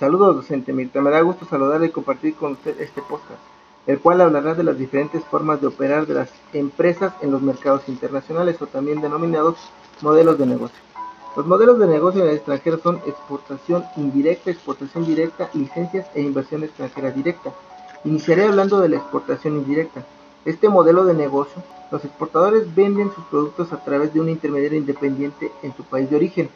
Saludos, docente Mirta. Me da gusto saludarle y compartir con usted este podcast, el cual hablará de las diferentes formas de operar de las empresas en los mercados internacionales o también denominados modelos de negocio. Los modelos de negocio en el extranjero son exportación indirecta, exportación directa, licencias e inversión extranjera directa. Iniciaré hablando de la exportación indirecta. Este modelo de negocio, los exportadores venden sus productos a través de un intermediario independiente en su país de origen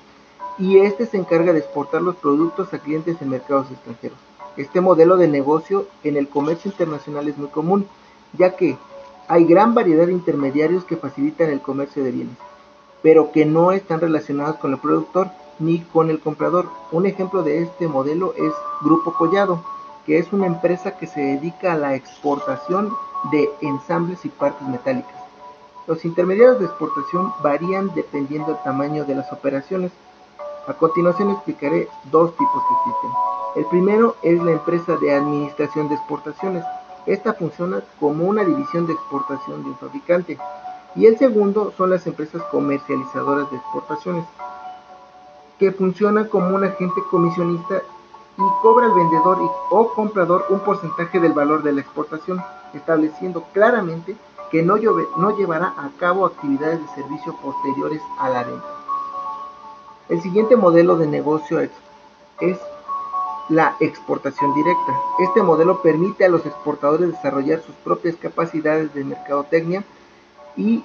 y este se encarga de exportar los productos a clientes en mercados extranjeros. Este modelo de negocio en el comercio internacional es muy común, ya que hay gran variedad de intermediarios que facilitan el comercio de bienes, pero que no están relacionados con el productor ni con el comprador. Un ejemplo de este modelo es Grupo Collado, que es una empresa que se dedica a la exportación de ensambles y partes metálicas. Los intermediarios de exportación varían dependiendo del tamaño de las operaciones. A continuación explicaré dos tipos que existen. El primero es la empresa de administración de exportaciones. Esta funciona como una división de exportación de un fabricante. Y el segundo son las empresas comercializadoras de exportaciones, que funcionan como un agente comisionista y cobra al vendedor o comprador un porcentaje del valor de la exportación, estableciendo claramente que no, llevará a cabo actividades de servicio posteriores a la venta. El siguiente modelo de negocio es la exportación directa. Este modelo permite a los exportadores desarrollar sus propias capacidades de mercadotecnia y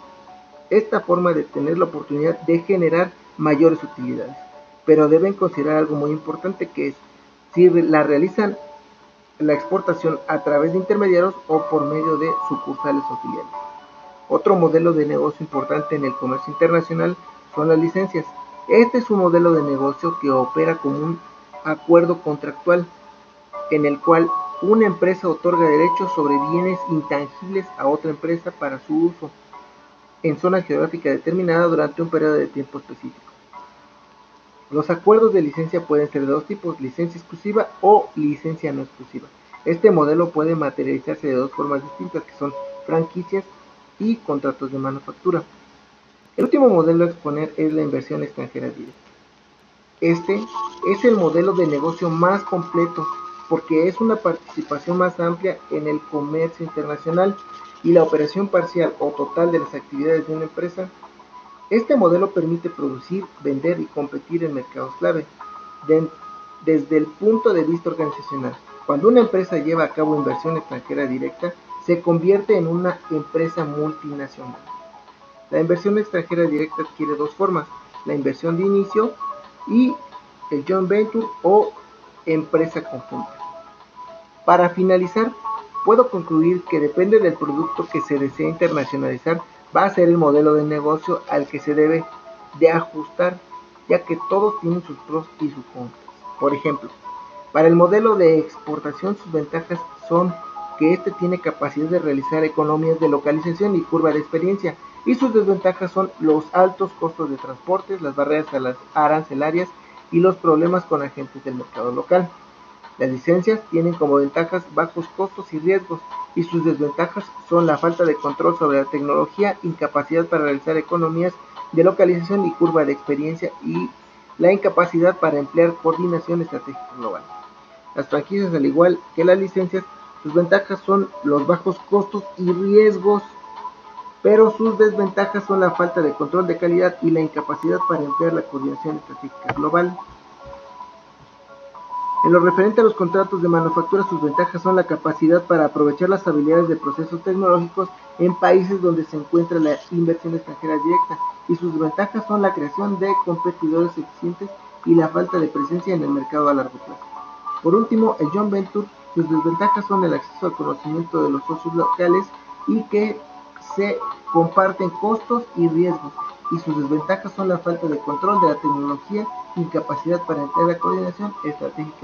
esta forma de tener la oportunidad de generar mayores utilidades. Pero deben considerar algo muy importante que es si la realizan la exportación a través de intermediarios o por medio de sucursales o filiales. Otro modelo de negocio importante en el comercio internacional son las licencias. Este es un modelo de negocio que opera como un acuerdo contractual en el cual una empresa otorga derechos sobre bienes intangibles a otra empresa para su uso en zona geográfica determinada durante un periodo de tiempo específico. Los acuerdos de licencia pueden ser de dos tipos, licencia exclusiva o licencia no exclusiva. Este modelo puede materializarse de dos formas distintas que son franquicias y contratos de manufactura. El último modelo a exponer es la inversión extranjera directa. Este es el modelo de negocio más completo porque es una participación más amplia en el comercio internacional y la operación parcial o total de las actividades de una empresa. Este modelo permite producir, vender y competir en mercados clave desde el punto de vista organizacional. Cuando una empresa lleva a cabo inversión extranjera directa, se convierte en una empresa multinacional. La inversión extranjera directa adquiere dos formas, la inversión de inicio y el joint venture o empresa conjunta. Para finalizar, puedo concluir que depende del producto que se desea internacionalizar, va a ser el modelo de negocio al que se debe de ajustar, ya que todos tienen sus pros y sus contras. Por ejemplo, para el modelo de exportación sus ventajas son que éste tiene capacidad de realizar economías de localización y curva de experiencia, y sus desventajas son los altos costos de transporte, las barreras a las arancelarias y los problemas con agentes del mercado local. Las licencias tienen como ventajas bajos costos y riesgos y sus desventajas son la falta de control sobre la tecnología, incapacidad para realizar economías de localización y curva de experiencia y la incapacidad para emplear coordinación estratégica global. Las franquicias, al igual que las licencias, sus ventajas son los bajos costos y riesgos pero sus desventajas son la falta de control de calidad y la incapacidad para emplear la coordinación estratégica global. En lo referente a los contratos de manufactura, sus ventajas son la capacidad para aprovechar las habilidades de procesos tecnológicos en países donde se encuentra la inversión extranjera directa y sus desventajas son la creación de competidores eficientes y la falta de presencia en el mercado a largo plazo. Por último, el John Venture, sus desventajas son el acceso al conocimiento de los socios locales y que se comparten costos y riesgos, y sus desventajas son la falta de control de la tecnología, incapacidad para entrar la coordinación estratégica